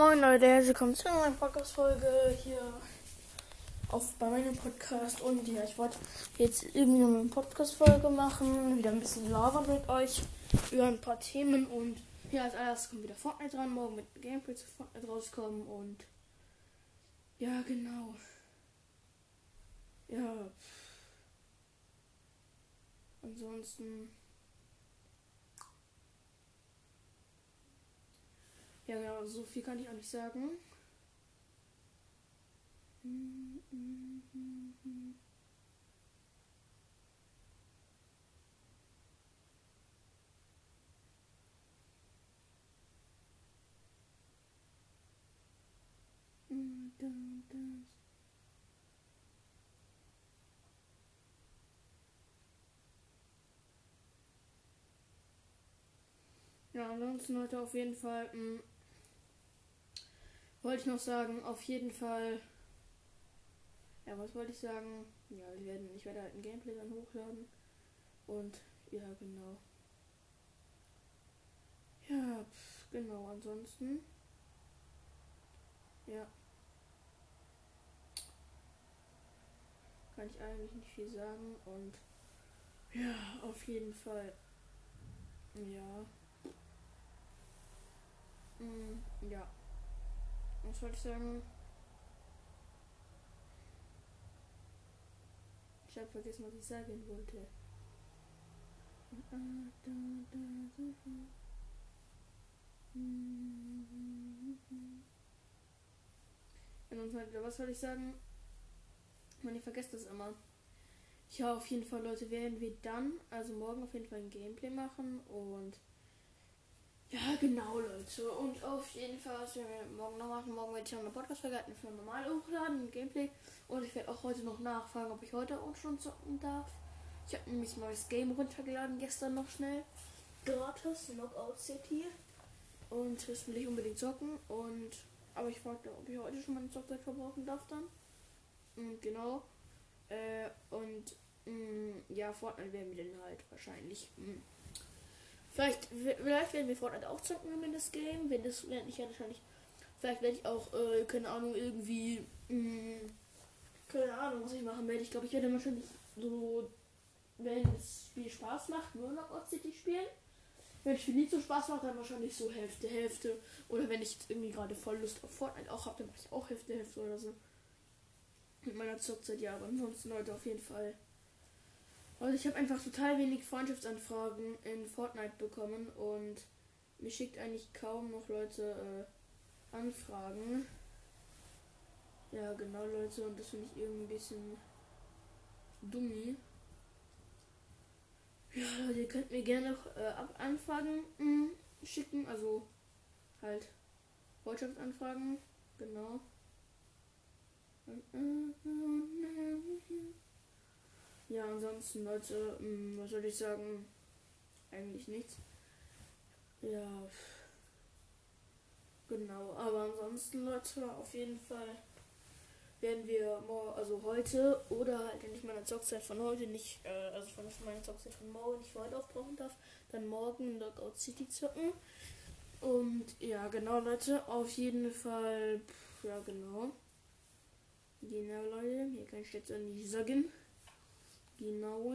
Moin Leute, herzlich willkommen zu einer neuen Podcast-Folge hier auf bei meinem Podcast. Und ja, ich wollte jetzt irgendwie eine Podcast-Folge machen, wieder ein bisschen labern mit euch über ein paar Themen. Und ja, als erstes kommt wieder Fortnite dran, morgen mit Gameplay zu Fortnite rauskommen. Und ja, genau. Ja. Ansonsten. Ja, genau, so viel kann ich auch nicht sagen. Ja, ansonsten heute auf jeden Fall. Mh, wollte ich noch sagen, auf jeden Fall. Ja, was wollte ich sagen? Ja, wir werden, ich werde halt ein Gameplay dann hochladen. Und ja, genau. Ja, pf, genau, ansonsten. Ja. Kann ich eigentlich nicht viel sagen und ja, auf jeden Fall. Ja. Mm, ja. Was wollte ich sagen? Ich habe vergessen, was ich sagen wollte. Was soll ich sagen? Man, ich vergesse das immer. Ja, auf jeden Fall, Leute, werden wir dann, also morgen auf jeden Fall ein Gameplay machen und ja, genau, Leute. Und auf jeden Fall, was wir morgen noch machen, morgen werde ich noch eine Podcast-Folge für normal hochladen, ein Gameplay. Und ich werde auch heute noch nachfragen, ob ich heute auch schon zocken darf. Ich habe nämlich ein neues Game runtergeladen, gestern noch schnell. Gratis, Knockout City. Und das will ich unbedingt zocken. Und aber ich fragte, ob ich heute schon meine Zockzeit verbrauchen darf dann. Und genau. Äh, und mh, mm, ja, Fortnite werden wir dann halt wahrscheinlich. Mh, mm, Vielleicht, vielleicht werden wir Fortnite auch zocken in das Game. Wenn das wenn ich ja wahrscheinlich. Vielleicht werde ich auch, äh, keine Ahnung, irgendwie. Mh, mm, keine Ahnung, was ich machen werde. Ich glaube, ich werde wahrscheinlich so, wenn das Spiel Spaß macht, nur noch Odd City spielen. Wenn das Spiel nicht so Spaß macht, dann wahrscheinlich so Hälfte, Hälfte. Oder wenn ich irgendwie gerade voll Lust auf Fortnite auch habe, dann mache ich auch Hälfte, Hälfte oder so. Mit meiner Zockzeit, ja, aber ansonsten Leute auf jeden Fall also ich habe einfach total wenig Freundschaftsanfragen in Fortnite bekommen und mir schickt eigentlich kaum noch Leute äh, Anfragen. Ja, genau Leute, und das finde ich irgendwie ein bisschen dummi. Ja, Leute, ihr könnt mir gerne noch äh, Anfragen mh, hm, schicken, also halt Freundschaftsanfragen, genau. Ja, ansonsten, Leute, hm, was soll ich sagen? Eigentlich nichts. Ja. Genau, aber ansonsten, Leute, auf jeden Fall werden wir morgen, also heute oder halt, wenn ich meine Zockzeit von heute nicht, äh, also wenn ich meine Zockzeit von morgen nicht heute aufbrauchen darf, dann morgen Knockout City zocken. Und ja, genau, Leute, auf jeden Fall, pff, ja, genau. Genau, Leute, hier kann ich jetzt nicht sagen. Genau.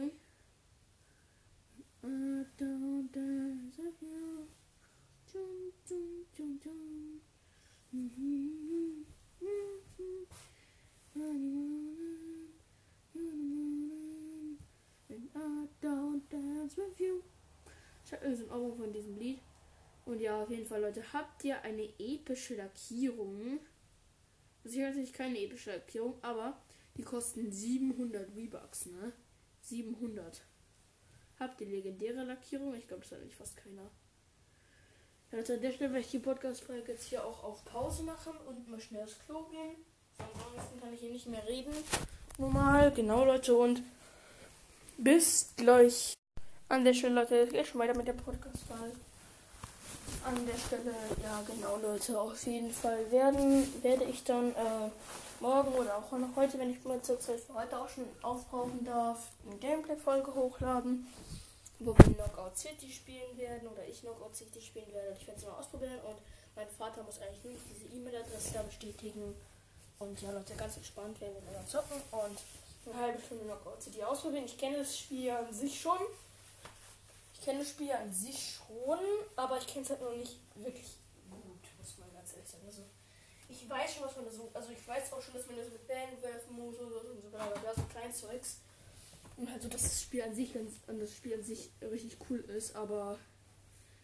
Ich habe irgendeinen Euro von diesem Lied. Und ja, auf jeden Fall, Leute, habt ihr eine epische Lackierung? Also ich habe natürlich keine epische Lackierung, aber die kosten 700 V-Bucks, ne? 700. Habt ihr legendäre Lackierung? Ich glaube, das hat nicht fast keiner. Ja, also an der Stelle werde ich die Podcast-Folge jetzt hier auch auf Pause machen und mal schnell aufs Klo gehen. Ansonsten kann ich hier nicht mehr reden. Normal, genau, Leute. Und bis gleich. An der Stelle, Leute, geht schon weiter mit der Podcast-Folge. An der Stelle, ja, genau, Leute. Auf jeden Fall werden, werde ich dann. Äh, morgen oder auch noch heute, wenn ich mal zur Zeit für heute auch schon aufbrauchen darf, eine Gameplay-Folge hochladen, wo wir Knockout City spielen werden oder ich Knockout City spielen werde. Ich werde es mal ausprobieren und Mein Vater muss eigentlich nur diese E-Mail-Adresse da bestätigen. Und ja, Leute, ganz entspannt werden wir dann zocken und eine halbe Stunde Knockout City ausprobieren. Ich kenne das Spiel an sich schon. Ich kenne das Spiel an sich schon, aber ich kenne es halt noch nicht wirklich gut, muss man ganz ehrlich sagen. Also, ich weiß schon, was man so. Also, ich weiß auch schon, dass man das mit Bällen werfen muss und so, und so, Kleinzeugs. Und halt so, dass das Spiel an sich ganz, das Spiel an sich richtig cool ist, aber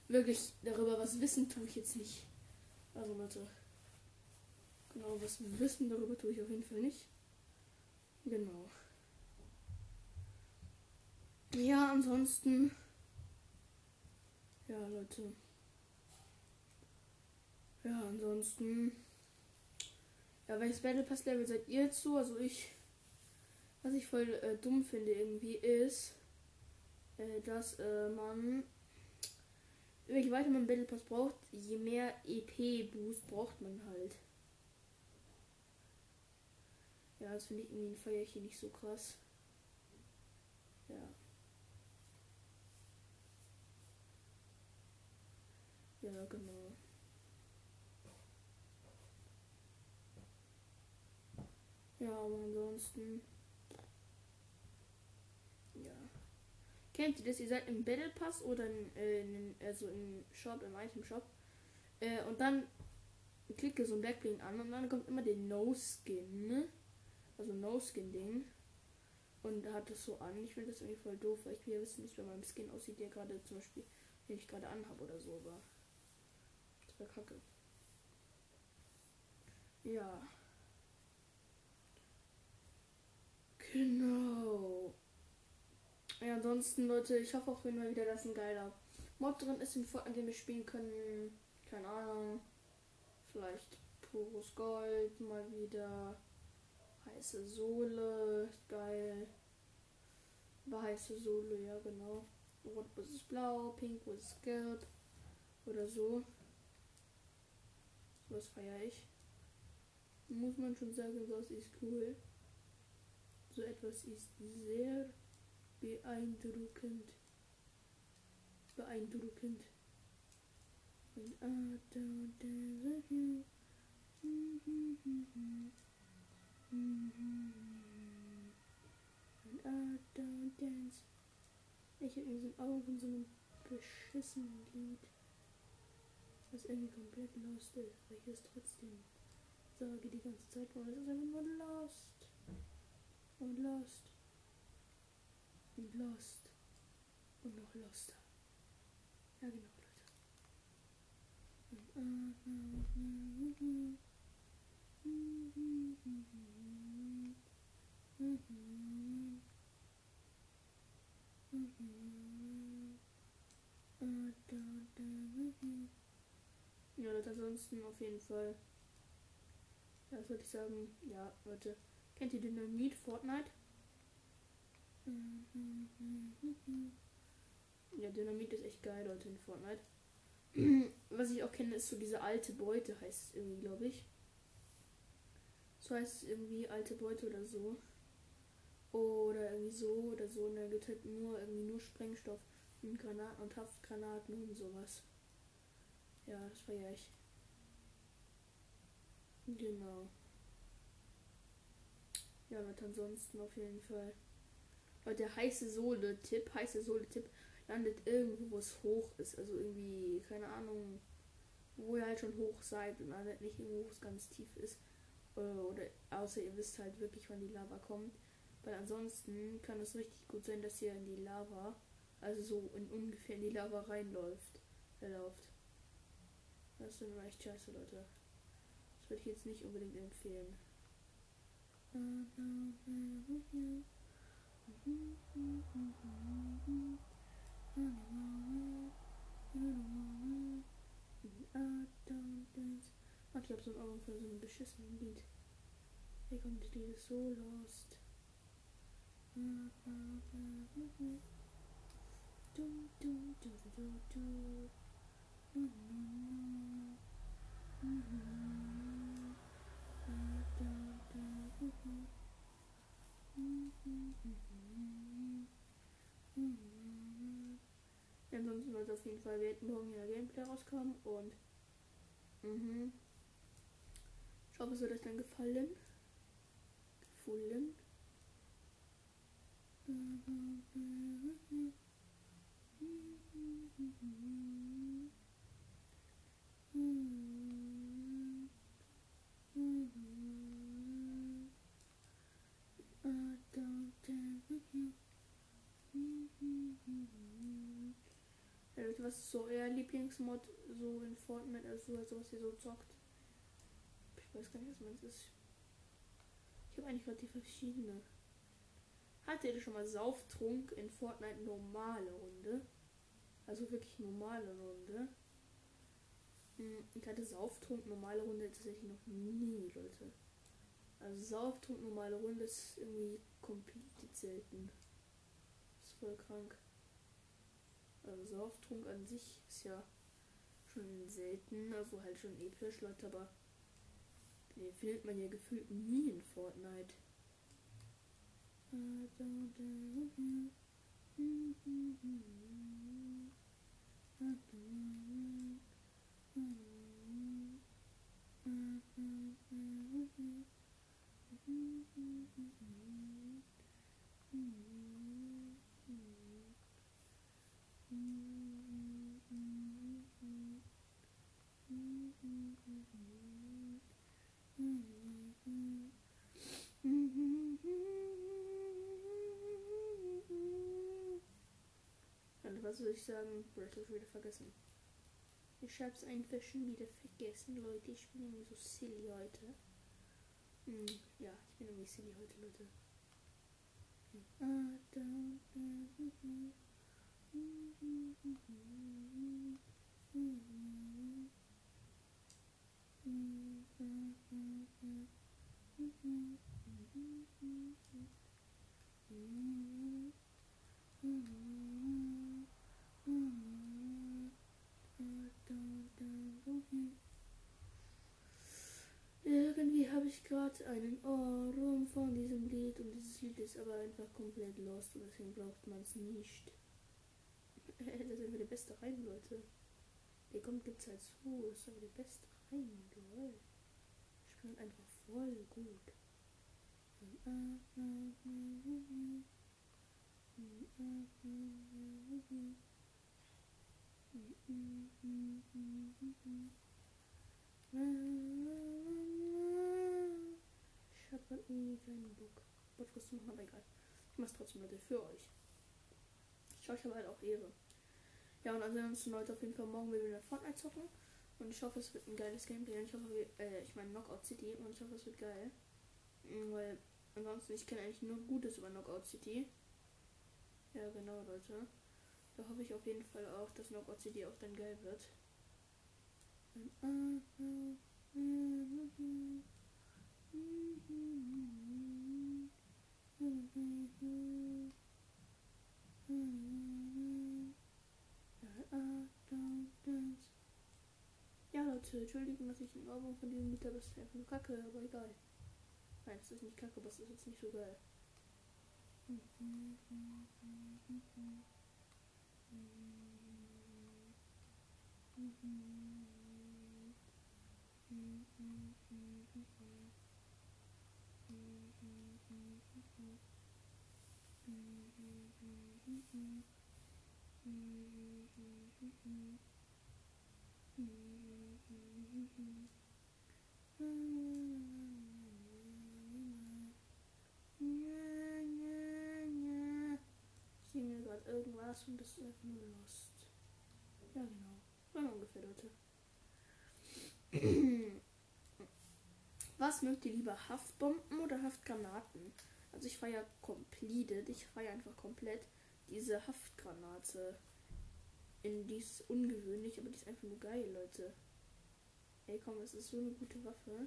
wirklich darüber was wissen tue ich jetzt nicht. Also Leute. Genau, was wissen darüber tue ich auf jeden Fall nicht. Genau. Ja, ansonsten. Ja, Leute. Ja, ansonsten. Ja, welches Battle Pass Level seid ihr so? Also ich. Was ich voll äh, dumm finde irgendwie ist, äh, dass äh, man. Je weiter man Battle Pass braucht, je mehr EP-Boost braucht man halt. Ja, das finde ich irgendwie feiere ich hier nicht so krass. Ja. Ja, genau. Ja, aber ansonsten. Ja. Kennt ihr das? Ihr seid im Battle Pass oder in, äh, in, also im Shop, im Item Shop. Äh, und dann klicke so ein Backbling an und dann kommt immer der No Skin. Ne? also No-Skin-Ding. Und hat das so an. Ich finde das irgendwie voll doof, weil ich will ja wissen, wie es bei meinem Skin aussieht, der gerade zum Beispiel, den ich gerade anhabe oder so, aber das wäre kacke. Ja. Genau. Ja, ansonsten, Leute, ich hoffe auch immer wieder, dass ein geiler Mod drin ist, an dem wir spielen können. Keine Ahnung. Vielleicht pures Gold mal wieder. Heiße Sohle, geil. Weiße Sohle, ja genau. Rot ist blau, pink ist gelb. Oder so. Was feiere ich. Muss man schon sagen, das ist cool. So etwas ist sehr beeindruckend. Beeindruckend. Ich habe irgendwie so Augen so einem beschissenen Lied, was irgendwie komplett lost ist, weil ich es trotzdem sage die ganze Zeit, weil es ist einfach nur lost. Und lost. Und lost. Und noch loster. Ja genau, Leute. Ja, Leute, ansonsten auf jeden Fall. Das würde ich sagen, ja, Leute. Kennt ihr Dynamit Fortnite? Ja, Dynamit ist echt geil, Leute, in Fortnite. Was ich auch kenne, ist so diese alte Beute, heißt es irgendwie, glaube ich. So heißt es irgendwie alte Beute oder so. Oder irgendwie so oder so. Und dann gibt halt nur irgendwie nur Sprengstoff und Granaten und Haftgranaten und sowas. Ja, das feiere ich. Genau. Ja, und ansonsten auf jeden Fall. Weil der heiße Sohle-Tipp, heiße Sohle-Tipp, landet irgendwo, wo es hoch ist. Also irgendwie, keine Ahnung, wo ihr halt schon hoch seid und landet nicht irgendwo, wo es ganz tief ist. Äh, oder außer ihr wisst halt wirklich, wann die Lava kommt. Weil ansonsten kann es richtig gut sein, dass ihr in die Lava, also so in ungefähr in die Lava reinläuft. Erlauft. Das ist dann echt scheiße, Leute. Das würde ich jetzt nicht unbedingt empfehlen. Ich habe so ein Augen für so ein beschissenen Lied. Hier kommt das Lied ist so lost. Ansonsten wird auf jeden Fall morgen ja Gameplay rauskommen und Mhm. Ich hoffe, es wird euch dann gefallen. Gefallen. Ja, Leute, was ist so euer Lieblingsmod so in Fortnite, also so, was ihr so zockt? Ich weiß gar nicht, was meins ist. Ich habe eigentlich relativ verschiedene. Hattet ihr schon mal Sauftrunk in Fortnite normale Runde? Also wirklich normale Runde. Hm, Ich hatte Sauftrunk normale Runde tatsächlich noch nie, Leute. Also Sauftrunk normale Runde ist irgendwie komplett selten. ist voll krank. Also Sauftrunk an sich ist ja schon selten, also halt schon episch, Leute, aber den findet man ja gefühlt nie in Fortnite. Und was soll ich sagen? Ich hab's wieder vergessen. Ich hab's einfach schon wieder vergessen, Leute. Ich bin irgendwie so silly heute. Hm, ja, ich bin irgendwie silly heute, Leute. Irgendwie habe ich gerade einen Ohrwurm von diesem Lied und dieses Lied ist aber einfach komplett lost und deswegen braucht man es nicht. Das ist einfach der beste Reim, Leute. Der kommt gibt's halt so, das ist aber der beste Reim, lol. Ich bin einfach voll gut. Ich hab grad irgendwie keinen Bock. Podcast zu machen, aber egal. Ich mach's trotzdem, Leute, für euch. Ich ich habe halt auch Ehre. Ja, und ansonsten, Leute, auf jeden Fall morgen wieder Fortnite zocken. Und ich hoffe, es wird ein geiles Gameplay. Und ich hoffe, wir, äh, ich meine Knockout City. Und ich hoffe, es wird geil. Mhm, Weil ansonsten, ich kenne eigentlich nur Gutes über Knockout City. Ja, genau, Leute. Da hoffe ich auf jeden Fall auch, dass Knockout City auch dann geil wird. Ja, Leute, Entschuldigung, dass ich einen Ohrwurm von diesem Lied ist einfach nur kacke, aber egal. Nein, es ist nicht kacke, aber es ist jetzt nicht so geil. Ich irgendwas und das ist einfach nur Lost. Ja, genau. Ja, ungefähr, Leute. Was mögt ihr lieber? Haftbomben oder Haftgranaten? Also ich feiere completed. Ich feiere einfach komplett diese Haftgranate. In die ist ungewöhnlich, aber die ist einfach nur geil, Leute. Ey, komm, das ist so eine gute Waffe.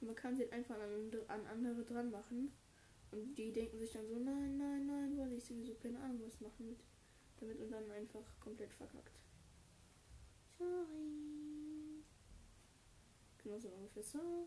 Und man kann sie halt einfach an, andere- an andere dran machen. Und die denken sich dann so, nein, nein, nein, weil ich sowieso keine Ahnung was machen mit damit und dann einfach komplett verkackt. Sorry. Genau so ungefähr. Sorry.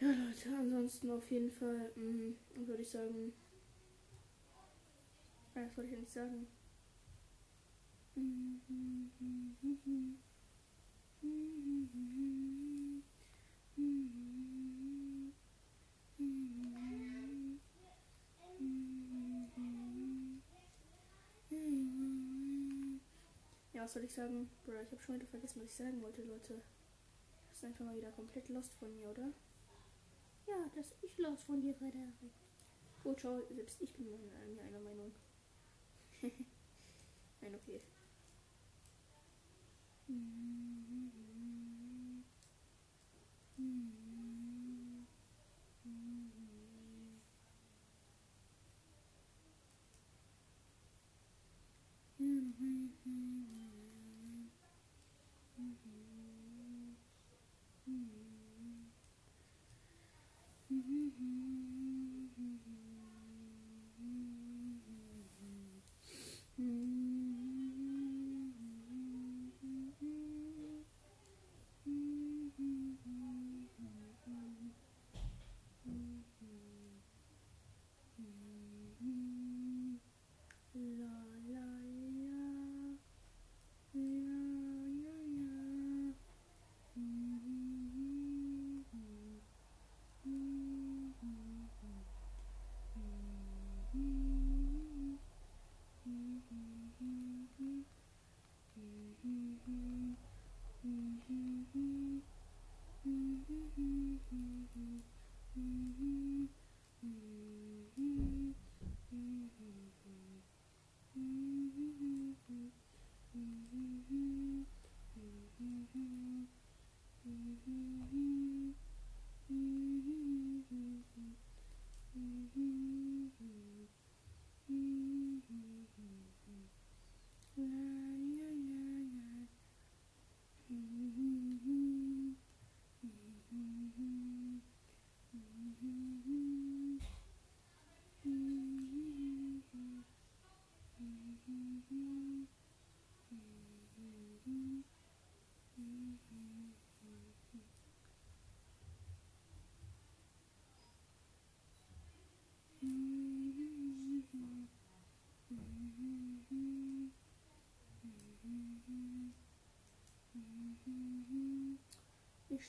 Ja, Leute, ansonsten auf jeden Fall mh, würde ich sagen. Das wollte ich nicht sagen. Ja, was soll ich sagen? Bruder, ich habe schon wieder vergessen, was ich sagen wollte, Leute. Das ist einfach mal wieder komplett lost von mir, oder? Ja, das ich los von dir, Frederik. Gut, schau, selbst ich bin mir einer Meinung. Nein, okay. La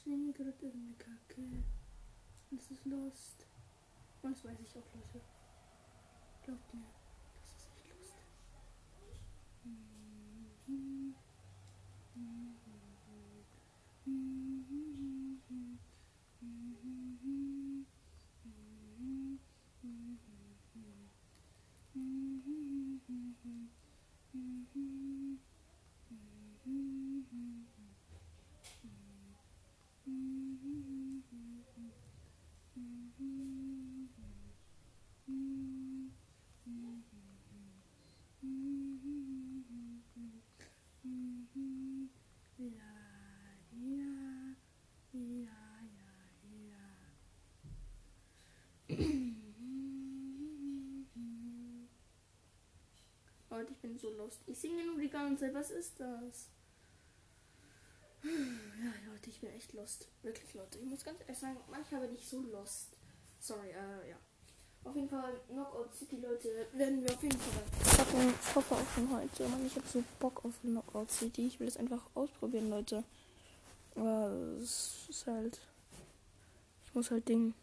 Ich singe gerade irgendeine Kacke. Das ist Lost. Und das weiß ich auch, Leute. Glaubt mir, das ist echt Lost. Leute, ich bin so lost. Ich singe nur die ganze Zeit. Was ist das? Ja, Leute, ich bin echt lost. Wirklich, Leute. Ich muss ganz ehrlich sagen, manchmal bin ich so lost. Sorry, äh, ja. Auf jeden Fall, Knockout City, Leute, werden wir auf jeden Fall zocken. Ich hoffe auch schon heute. Mann, ich habe so Bock auf Knockout City. Ich will es einfach ausprobieren, Leute. Aber es ist halt. Ich muss halt Ding.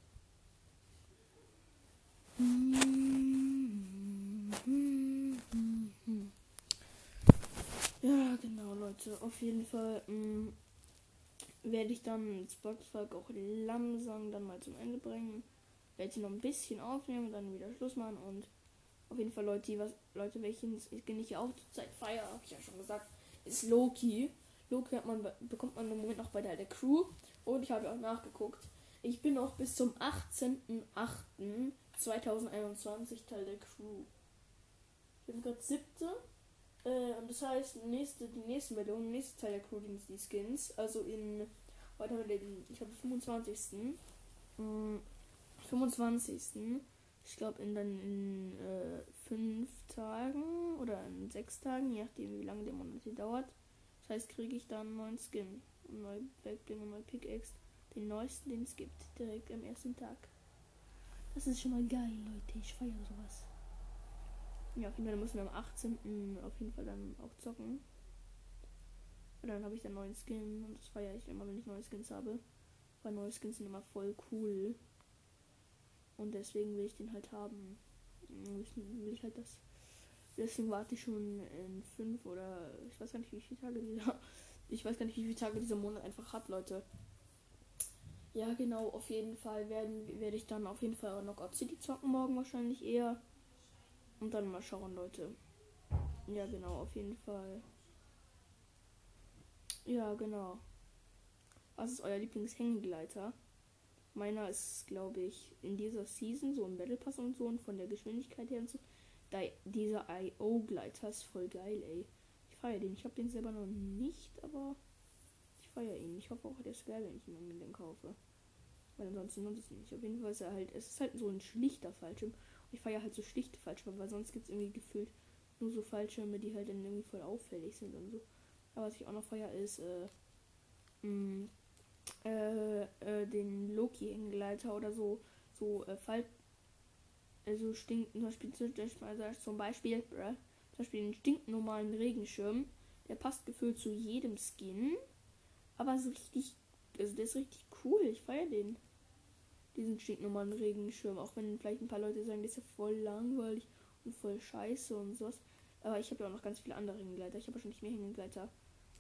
Ja, genau, Leute. Auf jeden Fall mh, werde ich dann Spotify auch langsam dann mal zum Ende bringen. werde ich noch ein bisschen aufnehmen und dann wieder Schluss machen. Und auf jeden Fall Leute, was, Leute, welchen ich auch zur Zeit feier, habe ich ja schon gesagt, ist Loki. Loki man, bekommt man im Moment noch bei der, der Crew. Und ich habe auch nachgeguckt. Ich bin noch bis zum 18.08.2021 Teil der Crew. Ich bin gerade siebte. Äh, das heißt, nächste, die nächste Meldung, nächste Teil der Crew, die Skins. Also in, heute haben wir den, ich habe 25. Mh, 25. Ich glaube in dann in äh, fünf Tagen oder in sechs Tagen, je nachdem wie lange der Monat hier dauert. Das heißt, kriege ich dann einen neuen Skin, einen neuen Backbling und neuen Pickaxe. Den neuesten, den es gibt, direkt am ersten Tag. Das ist schon mal geil, Leute. Ich feiere sowas. Ja, auf jeden Fall müssen wir am 18. auf jeden Fall dann auch zocken. Und dann habe ich dann neuen Skin und das feiere ich immer, wenn ich neue Skins habe. Weil neue Skins sind immer voll cool. Und deswegen will ich den halt haben. Will ich halt das. Deswegen warte ich schon in fünf oder ich weiß gar nicht, wie viele Tage dieser. Ich weiß gar nicht, wie viele Tage dieser Monat einfach hat, Leute. Ja, genau, auf jeden Fall werden werde ich dann auf jeden Fall Knockout City zocken morgen wahrscheinlich eher. Und dann mal schauen, Leute. Ja, genau, auf jeden Fall. Ja, genau. Was ist euer Lieblingshängegleiter? Meiner ist, glaube ich, in dieser Season, so im Battle Pass und so und von der Geschwindigkeit her und so. Da, dieser IO-Gleiter ist voll geil, ey. Ich feiere den. Ich habe den selber noch nicht, aber ich feiere ihn. Ich hoffe auch, der ist geil, wenn ich ihn den kaufe. Weil ansonsten nutze ich ihn nicht. Auf jeden Fall ist er halt, es ist halt so ein schlichter Fallschirm. Ich feiere halt so schlichte Fallschirme, weil sonst gibt es irgendwie gefühlt nur so Fallschirme, die halt dann irgendwie voll auffällig sind und so. Aber was ich auch noch feiere, ist, äh, mh, mm, äh, äh, den Loki-Engleiter oder so, so äh, Fall, also stinkt, zum Beispiel, zum Beispiel, zum Beispiel den stinknormalen Regenschirm, der passt gefühlt zu jedem Skin, aber so richtig, also der ist richtig cool, ich feiere den. Diesen stinknormalen Regenschirm, auch wenn vielleicht ein paar Leute sagen, der ist ja voll langweilig und voll scheiße und sowas. Aber ich habe ja auch noch ganz viele andere Hängegleiter. Ich habe wahrscheinlich mehr Hängegleiter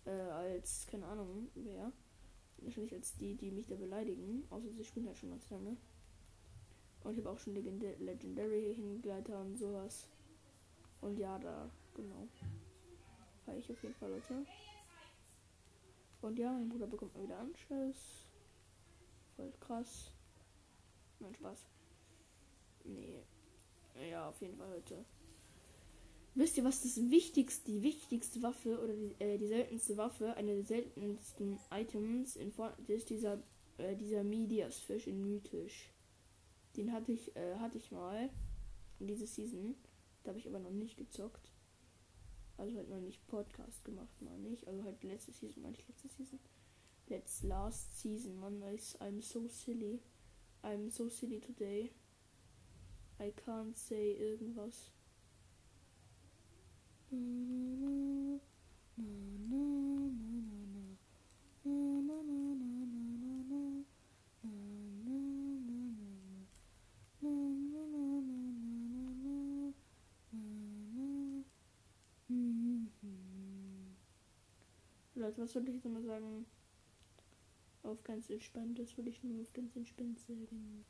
äh, als, keine Ahnung, wer. Wahrscheinlich als die, die mich da beleidigen. Außer sie spielen halt schon ganz lange. Und ich habe auch schon Legend Legendary Hingleiter und sowas. Und ja, da, genau. Fahre ich auf jeden Fall, Leute. Und ja, mein Bruder bekommt mal wieder Anschluss. Voll krass. Mein Spaß. Nee. Ja, auf jeden Fall, Leute. Wisst ihr, was das wichtigste, die wichtigste Waffe oder die, äh, die seltenste Waffe, eine der seltensten Items in Fortnite ist dieser, äh, dieser Medias-Fisch in Mythisch. Den hatte ich, äh, hatte ich mal in dieser Season. Da habe ich aber noch nicht gezockt. Also halt noch nicht Podcast gemacht, meine ich. Also halt letzte Season, meine ich letzte Season. Let's last season, man ist I'm so silly. I'm so silly today. I can't say irgendwas. Leute, was würde ich jetzt mal sagen? Auf ganz entspannt, das würde ich nur auf ganz entspannt sagen.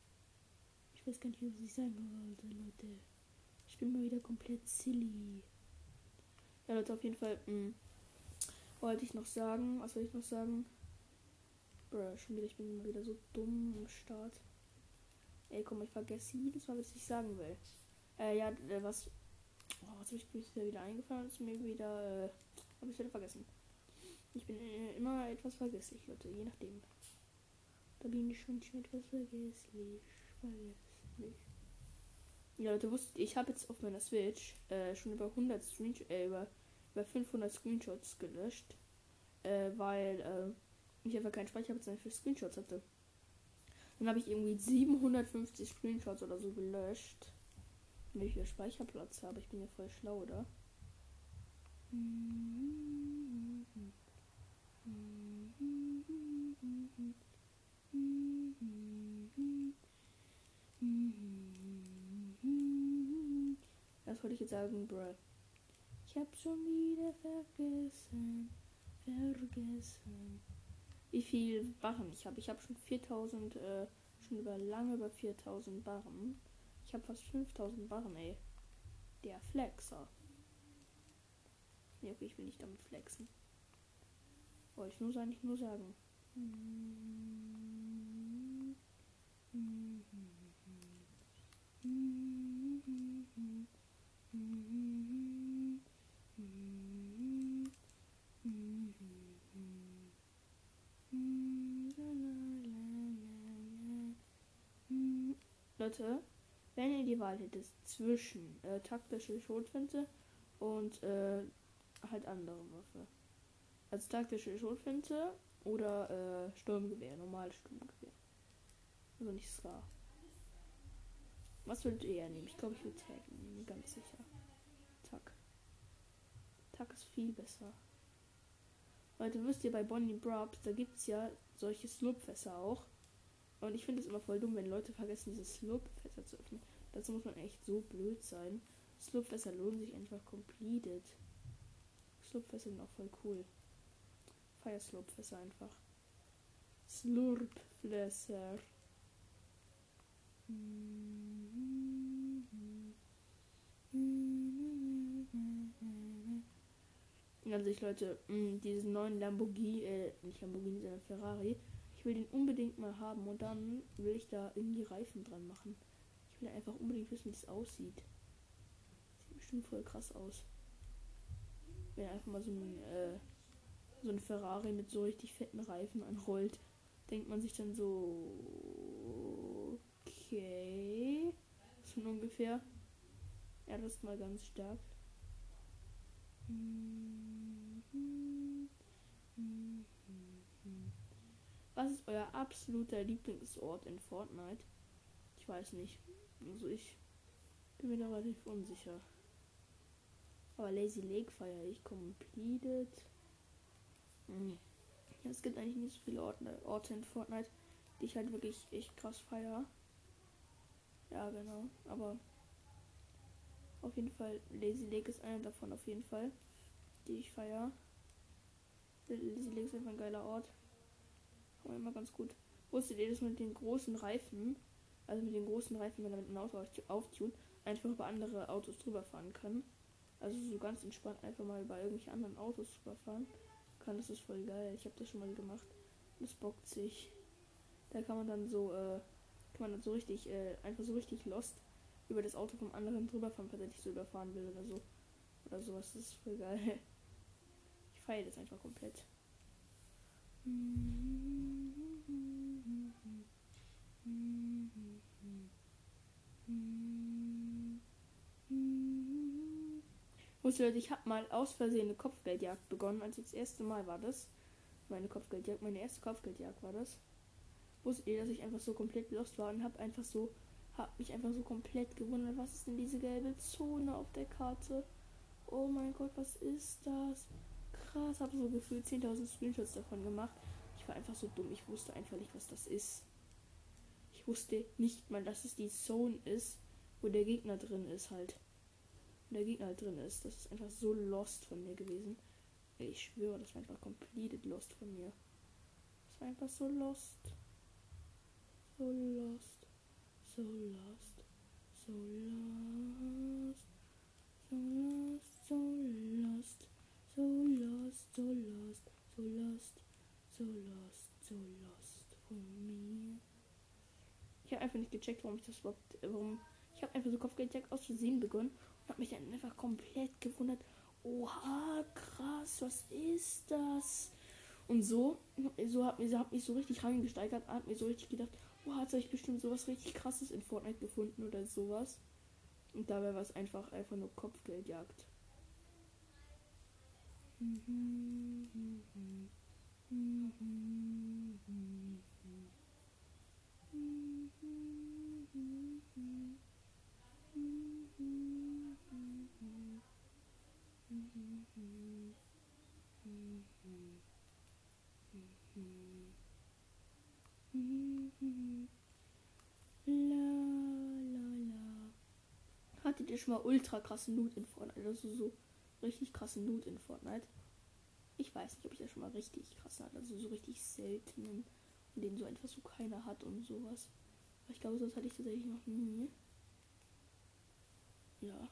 Ich weiß gar nicht, was ich sagen wollte, Leute. Ich bin mal wieder komplett silly. Ja, Leute, auf jeden Fall mh, hm, wollte ich noch sagen. Was soll ich noch sagen? Bruh, schon wieder, ich bin wieder so dumm im Start. Ey, komm, ich vergesse jedes Mal, was ich sagen will. Äh, ja, äh, was. Oh, was habe ich mir wieder eingefallen? Ist mir wieder. Äh, habe ich wieder vergessen. Ich bin äh, immer etwas vergesslich, Leute, je nachdem. Da bin ich schon, schon etwas vergesslich. Vergesslich. Ja, Leute, wusstet ich habe jetzt auf meiner Switch äh, schon über 100 Screenshots, äh, über, über 500 Screenshots gelöscht, äh, weil äh, ich einfach keinen Speicherplatz mehr für Screenshots hatte. Dann habe ich irgendwie 750 Screenshots oder so gelöscht, ich wieder Speicherplatz habe. Ich bin ja voll schlau, oder? Was wollte ich jetzt sagen, bro? Ich hab schon wieder vergessen. Vergessen. Wie viel Waffen ich habe. Ich habe schon 4000 äh, schon über lange über 4000 Barren. Ich habe fast 5000 Barren, ey. Der Flexer. Nee, okay, ich will nicht damit flexen. Wollte ich nur sagen, nicht nur sagen. Leute, wenn ihr die Wahl hättet zwischen äh, taktische Schrotflinte und äh, halt andere Waffe. Also taktische Schrotflinte oder äh, Sturmgewehr, normales Sturmgewehr. Also nicht Scar. Was würdet ihr nehmen? Ich glaube, ich würde Tag nehmen, ganz sicher. Tack. Tack ist viel besser. Leute, wisst ihr, bei Bonnie Brubs, da gibt es ja solche Slurpfässer auch. Und ich finde es immer voll dumm, wenn Leute vergessen, diese Slurpfässer zu öffnen. Dazu muss man echt so blöd sein. Slurpfässer lohnen sich einfach completed. Slurpfässer sind auch voll cool. Feier Slurpfässer einfach. Slurpfässer. Also ich Leute, mh, diesen neuen Lamborghini, äh, nicht Lamborghini, sondern Ferrari. Ich will den unbedingt mal haben und dann will ich da irgendwie Reifen dran machen. Ich will einfach unbedingt wissen, wie es aussieht. Sieht bestimmt voll krass aus. Wenn einfach mal so ein, äh, so ein Ferrari mit so richtig fetten Reifen anrollt, denkt man sich dann so, okay, so ungefähr. Ja, das ist mal ganz stark. Was ist euer absoluter Lieblingsort in Fortnite? Ich weiß nicht. Also ich bin mir da relativ unsicher. Aber Lazy Lake feiere ich completed. Hm. Ja, es gibt eigentlich nicht so viele Orte, Orte in Fortnite, die ich halt wirklich echt krass feiere. Ja, genau. Aber auf jeden Fall, Lazy Lake ist einer davon auf jeden Fall, die ich feiere. Lazy Lake ist einfach ein geiler Ort. Kann immer ganz gut. Wusstet ihr das mit den großen Reifen? Also mit den großen Reifen, wenn man mit einem Auto auftun, einfach über andere Autos drüber fahren kann. Also so ganz entspannt einfach mal über irgendwelche anderen Autos drüber fahren kann. Das ist voll geil. Ich habe das schon mal gemacht. Das bockt sich. Da kann man dann so, äh, kann man dann so richtig, äh, einfach so richtig lost über das Auto vom anderen drüber fahren, falls er dich so überfahren will oder so. Oder sowas. Das ist voll geil. Ich feiere das einfach komplett. Wusste Leute, ich habe mal aus Versehen eine Kopfgeldjagd begonnen. Also das erste Mal war das. Meine Kopfgeldjagd, meine erste Kopfgeldjagd war das. Wusstet ihr, dass ich einfach so komplett lost war und habe einfach so, habe mich einfach so komplett gewundert, was ist denn diese gelbe Zone auf der Karte? Oh mein Gott, was ist das? Krass, habe so gefühlt 10.000 Screenshots davon gemacht. Ich war einfach so dumm, ich wusste einfach nicht, was das ist. Ich wusste nicht mal, dass es die Zone ist, wo der Gegner drin ist halt. Wo der Gegner halt drin ist. Das ist einfach so lost von mir gewesen. Ich schwöre, das war einfach completed lost von mir. Das war einfach so lost. So lost. So lost. So lost. So lost. So lost. So lost. So lost. So lost. So lost. So lost von mir. Ich habe einfach nicht gecheckt, warum ich das überhaupt. Warum. Ich habe einfach so Kopfgeldjagd aus Versehen begonnen und habe mich dann einfach komplett gewundert. Oha, krass, was ist das? Und so, so hat mir, hat mich so richtig reingesteigert, hat mir so richtig gedacht, oh, hat euch bestimmt sowas richtig krasses in Fortnite gefunden oder sowas. Und dabei war es einfach einfach nur Kopfgeldjagd. Hattet ihr schon mal ultra krassen Loot in Fortnite? Also so richtig krassen Loot in Fortnite? Ich weiß nicht, ob ich das schon mal richtig krass hatte. Also so richtig seltenen, den so einfach so keiner hat und sowas. Ich glaube, das hatte ich tatsächlich noch nie. Ja.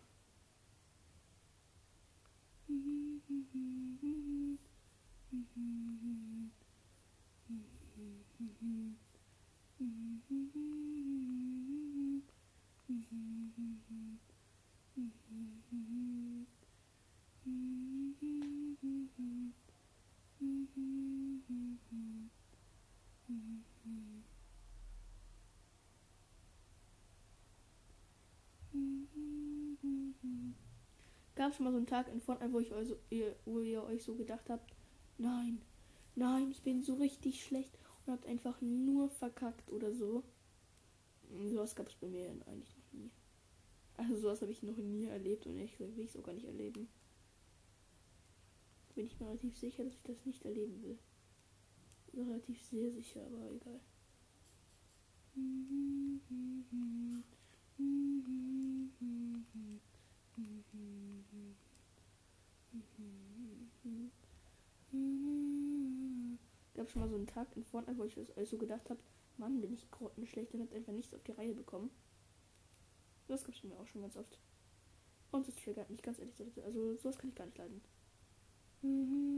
Gab schon mal so einen Tag in Fortnite, wo, ich euch so, ihr, wo ihr euch so gedacht habt, nein, nein, ich bin so richtig schlecht habt einfach nur verkackt oder so? Sowas gab es bei mir eigentlich noch nie. Also sowas habe ich noch nie erlebt und ich will ich es auch gar nicht erleben. Bin ich mir relativ sicher, dass ich das nicht erleben will. Relativ sehr sicher, aber egal. Gab schon mal so einen Tag in Fortnite, wo ich das also gedacht habe, Mann, bin ich grottenschlecht und hab einfach nichts auf die Reihe bekommen. Das gab's mir auch schon ganz oft. Und das triggert mich ganz ehrlich. Also sowas kann ich gar nicht leiden.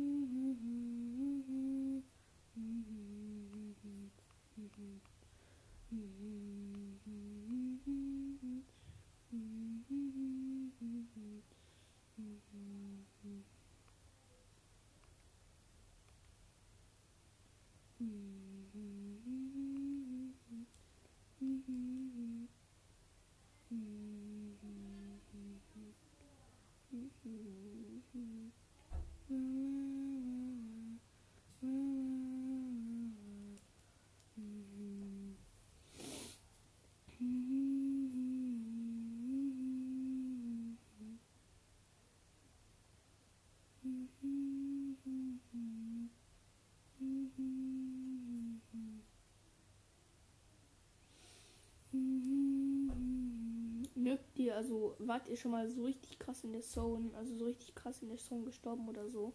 Mögt wart ihr schon mal so richtig krass in der Zone, also so richtig krass in der Zone gestorben oder so?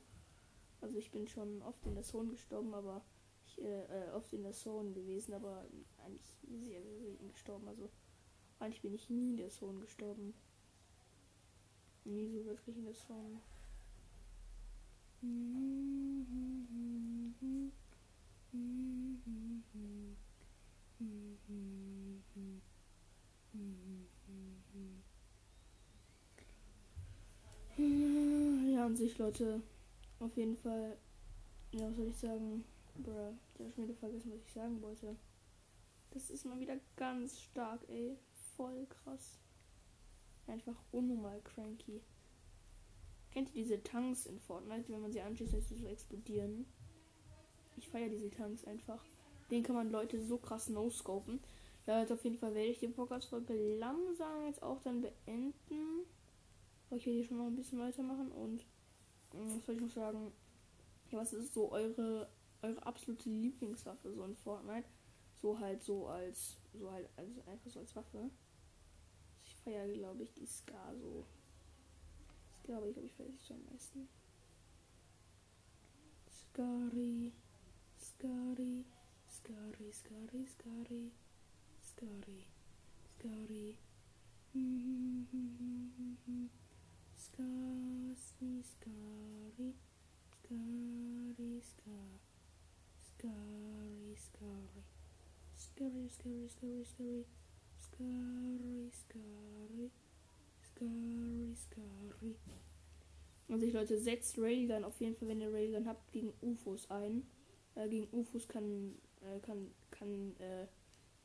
Also ich bin schon oft in der Zone gestorben, aber ich, äh, äh, oft in der Zone gewesen, aber eigentlich sehr, sehr selten gestorben. Also eigentlich bin ich nie in der Zone gestorben. Nie so wirklich in der Zone. Ja, an sich, Leute. Auf jeden Fall. Ja, was soll ich sagen? Bruh, ich habe schon wieder vergessen, was ich sagen wollte. Das ist mal wieder ganz stark, ey. Voll krass. Einfach unnormal cranky. Kennt ihr diese Tanks in Fortnite, wenn man sie anschießt, dass sie so explodieren? Ich feiere diese Tanks einfach. Den kann man Leute so krass no-scopen. Ja, jetzt auf jeden Fall werde ich die Podcast-Folge langsam jetzt auch dann beenden. Aber ich will hier schon noch ein bisschen weitermachen und äh, was soll ich noch sagen? Ja, was ist so eure, eure absolute Lieblingswaffe so in Fortnite? So halt so als, so halt, also einfach so als Waffe. Ich feiere, glaube ich, die Ska so. Ich glaube, ich glaube, ich feiere sie so am meisten. Skari, Skari, Skari, Skari, Skari, Skari, Skari. Skari, Skari, Skari, Skari, Skari, Skari. Scary, scary, scary, scary. Scary, scary. Scary, scary. Also ich Leute, setzt Railgun auf jeden Fall, wenn ihr Railgun habt, gegen UFOs ein. Äh, gegen UFOs kann, äh, kann, kann äh,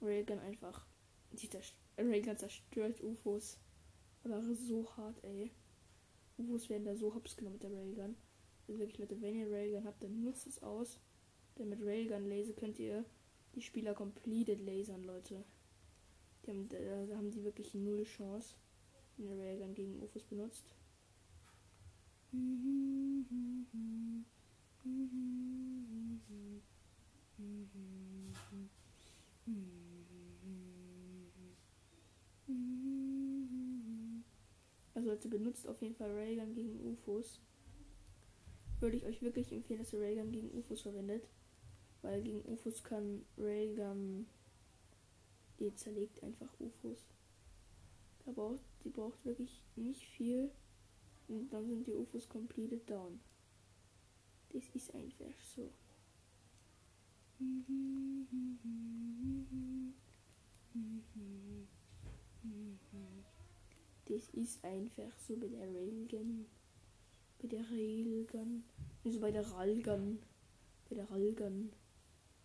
Railgun einfach. Die zerst Railgun zerstört UFOs. Aber so hart, ey. UFOs werden da so hops genommen mit der Railgun. Also wirklich, Leute, wenn ihr Railgun habt, dann nutzt es aus. Denn mit Railgun Laser könnt ihr die Spieler completed lasern, Leute. Die haben, da, haben die wirklich null Chance, wenn der Railgun gegen UFOs benutzt. Leute, benutzt auf jeden Fall Railgun gegen UFOs. Würde ich euch wirklich empfehlen, dass ihr Railgun gegen UFOs verwendet. Weil gegen UFOs kann Railgun Die zerlegt einfach UFOs. Da braucht, die braucht wirklich nicht viel. Und dann sind die UFOs completed down. Das ist einfach so. Das ist einfach so bei der Railgun. Bei der Railgun. Also bei der Rallgun. Bei der Rallgun.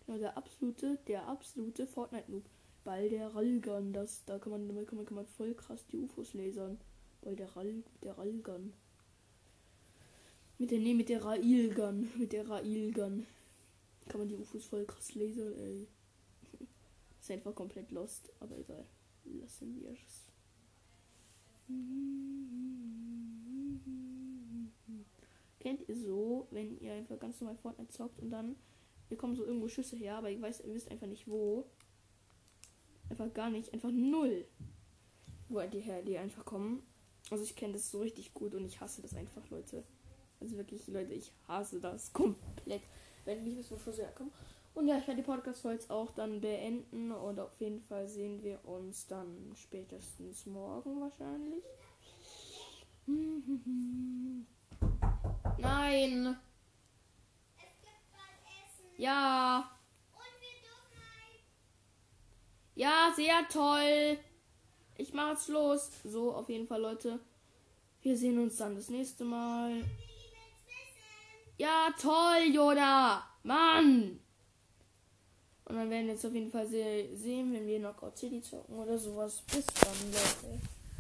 Genau, der absolute, der absolute Fortnite-Noob. Bei der Rallgun, das, da kann man, kann man, kann man voll krass die UFOs lasern. Bei der Rall, der Rallgun. Mit der, nee, mit der Railgun. Mit der Railgun. Kann man die UFOs voll krass lasern, ey. Ist einfach komplett lost, aber egal. Lassen wir es. Kennt ihr so, wenn ihr einfach ganz normal Fortnite zockt und dann hier kommen so irgendwo Schüsse her, aber ich weiß, ihr wisst einfach nicht wo. Einfach gar nicht, einfach null. Wo die her, die einfach kommen. Also ich kenne das so richtig gut und ich hasse das einfach, Leute. Also wirklich, Leute, ich hasse das komplett. Wenn ich wissen, wo Schüsse herkommen. Und ja, ich werde die Podcast-Folge auch dann beenden und auf jeden Fall sehen wir uns dann spätestens morgen wahrscheinlich. Nein. Ja. Ja, sehr toll. Ich jetzt los. So, auf jeden Fall, Leute. Wir sehen uns dann das nächste Mal. Ja, toll, Yoda. Mann. Und dann werden wir jetzt auf jeden Fall se sehen, wenn wir Knockout City zocken oder sowas. Bis dann, Leute.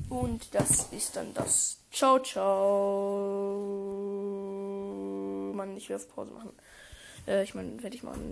Und das ist dann das. Ciao, ciao. Mann, ich will auf Pause machen. Äh, ich meine, werde ich machen.